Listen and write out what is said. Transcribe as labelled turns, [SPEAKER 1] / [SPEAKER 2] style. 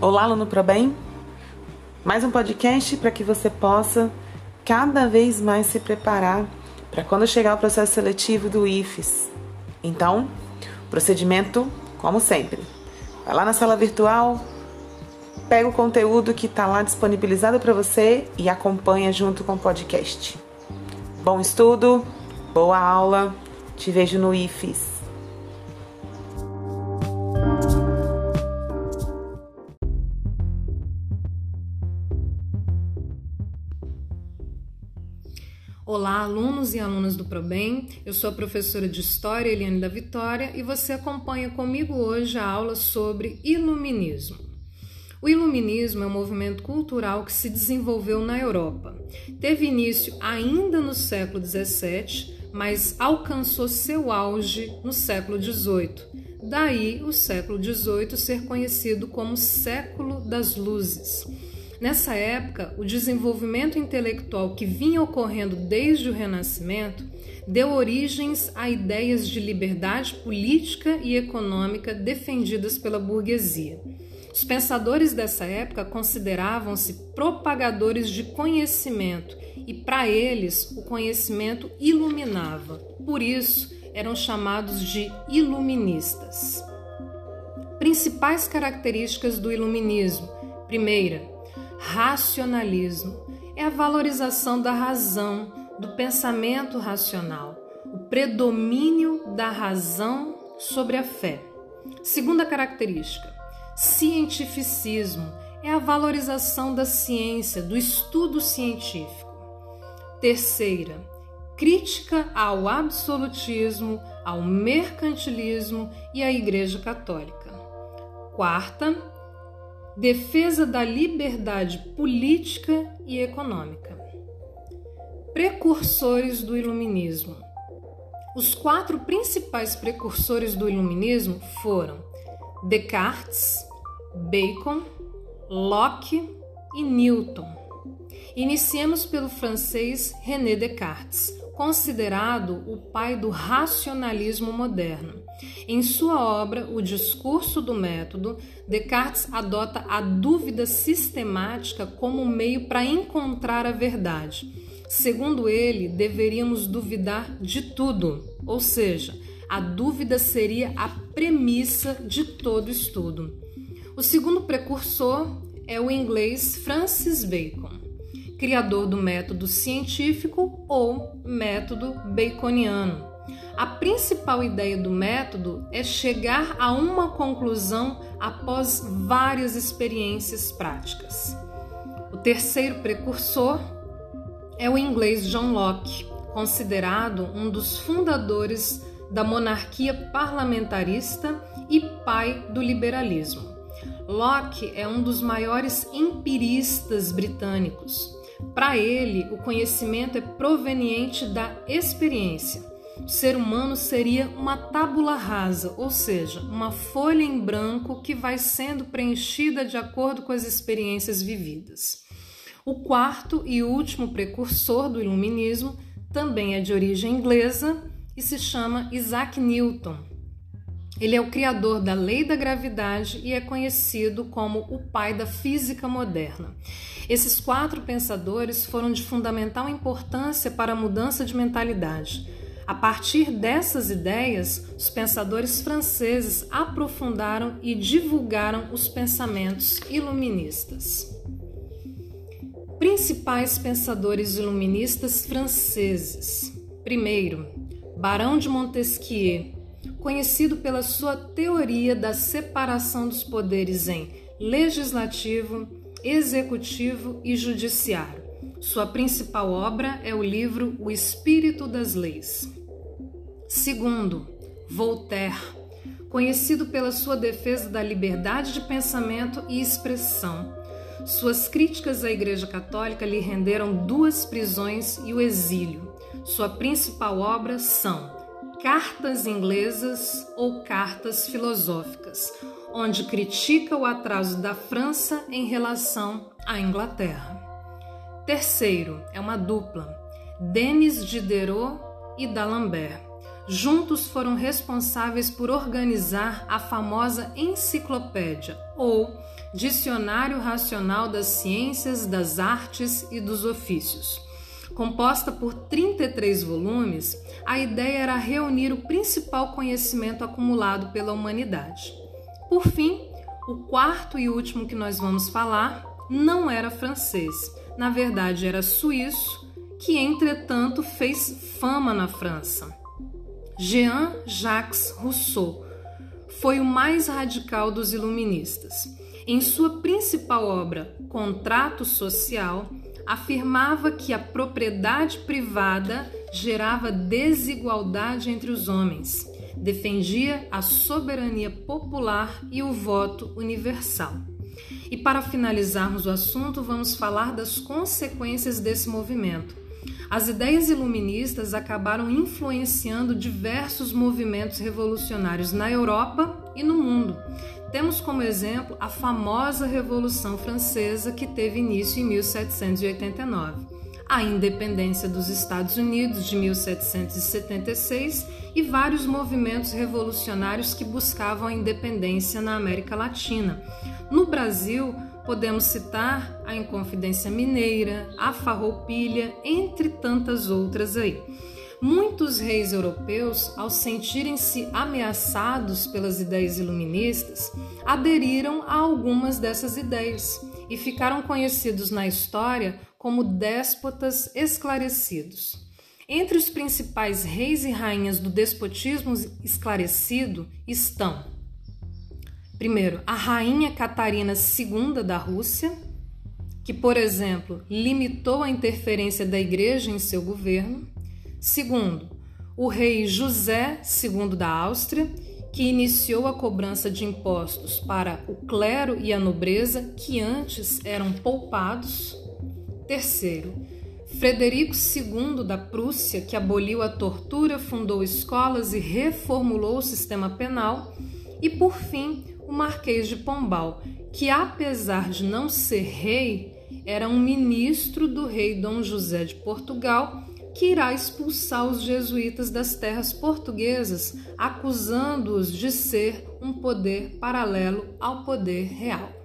[SPEAKER 1] Olá, aluno Pro Bem. Mais um podcast para que você possa cada vez mais se preparar para quando chegar o processo seletivo do IFES. Então, procedimento como sempre. Vai lá na sala virtual, pega o conteúdo que está lá disponibilizado para você e acompanha junto com o podcast. Bom estudo, boa aula, te vejo no IFES.
[SPEAKER 2] Olá, alunos e alunas do ProBem. Eu sou a professora de História Eliane da Vitória e você acompanha comigo hoje a aula sobre Iluminismo. O Iluminismo é um movimento cultural que se desenvolveu na Europa. Teve início ainda no século XVII, mas alcançou seu auge no século XVIII. Daí o século XVIII ser conhecido como século das luzes. Nessa época, o desenvolvimento intelectual que vinha ocorrendo desde o Renascimento deu origens a ideias de liberdade política e econômica defendidas pela burguesia. Os pensadores dessa época consideravam-se propagadores de conhecimento e, para eles, o conhecimento iluminava. Por isso, eram chamados de iluministas. Principais características do iluminismo: primeira, racionalismo é a valorização da razão, do pensamento racional, o predomínio da razão sobre a fé. Segunda característica, cientificismo é a valorização da ciência, do estudo científico. Terceira, crítica ao absolutismo, ao mercantilismo e à Igreja Católica. Quarta, defesa da liberdade política e econômica. Precursores do Iluminismo. Os quatro principais precursores do Iluminismo foram Descartes, Bacon, Locke e Newton. Iniciemos pelo francês René Descartes, considerado o pai do racionalismo moderno. Em sua obra O Discurso do Método, Descartes adota a dúvida sistemática como meio para encontrar a verdade. Segundo ele, deveríamos duvidar de tudo, ou seja, a dúvida seria a premissa de todo estudo. O segundo precursor é o inglês Francis Bacon criador do método científico ou método baconiano. A principal ideia do método é chegar a uma conclusão após várias experiências práticas. O terceiro precursor é o inglês John Locke, considerado um dos fundadores da monarquia parlamentarista e pai do liberalismo. Locke é um dos maiores empiristas britânicos. Para ele, o conhecimento é proveniente da experiência. O ser humano seria uma tábula rasa, ou seja, uma folha em branco que vai sendo preenchida de acordo com as experiências vividas. O quarto e último precursor do iluminismo também é de origem inglesa e se chama Isaac Newton. Ele é o criador da lei da gravidade e é conhecido como o pai da física moderna. Esses quatro pensadores foram de fundamental importância para a mudança de mentalidade. A partir dessas ideias, os pensadores franceses aprofundaram e divulgaram os pensamentos iluministas. Principais pensadores iluministas franceses: primeiro, Barão de Montesquieu, conhecido pela sua teoria da separação dos poderes em legislativo, executivo e judiciário. Sua principal obra é o livro O Espírito das Leis. Segundo, Voltaire, conhecido pela sua defesa da liberdade de pensamento e expressão. Suas críticas à Igreja Católica lhe renderam duas prisões e o exílio. Sua principal obra são Cartas Inglesas ou Cartas Filosóficas, onde critica o atraso da França em relação à Inglaterra. Terceiro, é uma dupla, Denis Diderot e D'Alembert. Juntos foram responsáveis por organizar a famosa Enciclopédia, ou Dicionário Racional das Ciências, das Artes e dos Ofícios. Composta por 33 volumes, a ideia era reunir o principal conhecimento acumulado pela humanidade. Por fim, o quarto e último que nós vamos falar não era francês, na verdade era suíço, que entretanto fez fama na França. Jean-Jacques Rousseau foi o mais radical dos iluministas. Em sua principal obra, Contrato Social, afirmava que a propriedade privada gerava desigualdade entre os homens, defendia a soberania popular e o voto universal. E para finalizarmos o assunto, vamos falar das consequências desse movimento as ideias iluministas acabaram influenciando diversos movimentos revolucionários na Europa e no mundo. Temos como exemplo a famosa Revolução Francesa que teve início em 1789, a independência dos Estados Unidos de 1776 e vários movimentos revolucionários que buscavam a independência na América Latina. No Brasil, Podemos citar a Inconfidência Mineira, a Farroupilha, entre tantas outras aí. Muitos reis europeus, ao sentirem-se ameaçados pelas ideias iluministas, aderiram a algumas dessas ideias e ficaram conhecidos na história como déspotas esclarecidos. Entre os principais reis e rainhas do despotismo esclarecido estão Primeiro, a rainha Catarina II da Rússia, que, por exemplo, limitou a interferência da igreja em seu governo. Segundo, o rei José II da Áustria, que iniciou a cobrança de impostos para o clero e a nobreza que antes eram poupados. Terceiro, Frederico II da Prússia, que aboliu a tortura, fundou escolas e reformulou o sistema penal. E por fim, o Marquês de Pombal, que apesar de não ser rei, era um ministro do rei Dom José de Portugal, que irá expulsar os jesuítas das terras portuguesas, acusando-os de ser um poder paralelo ao poder real.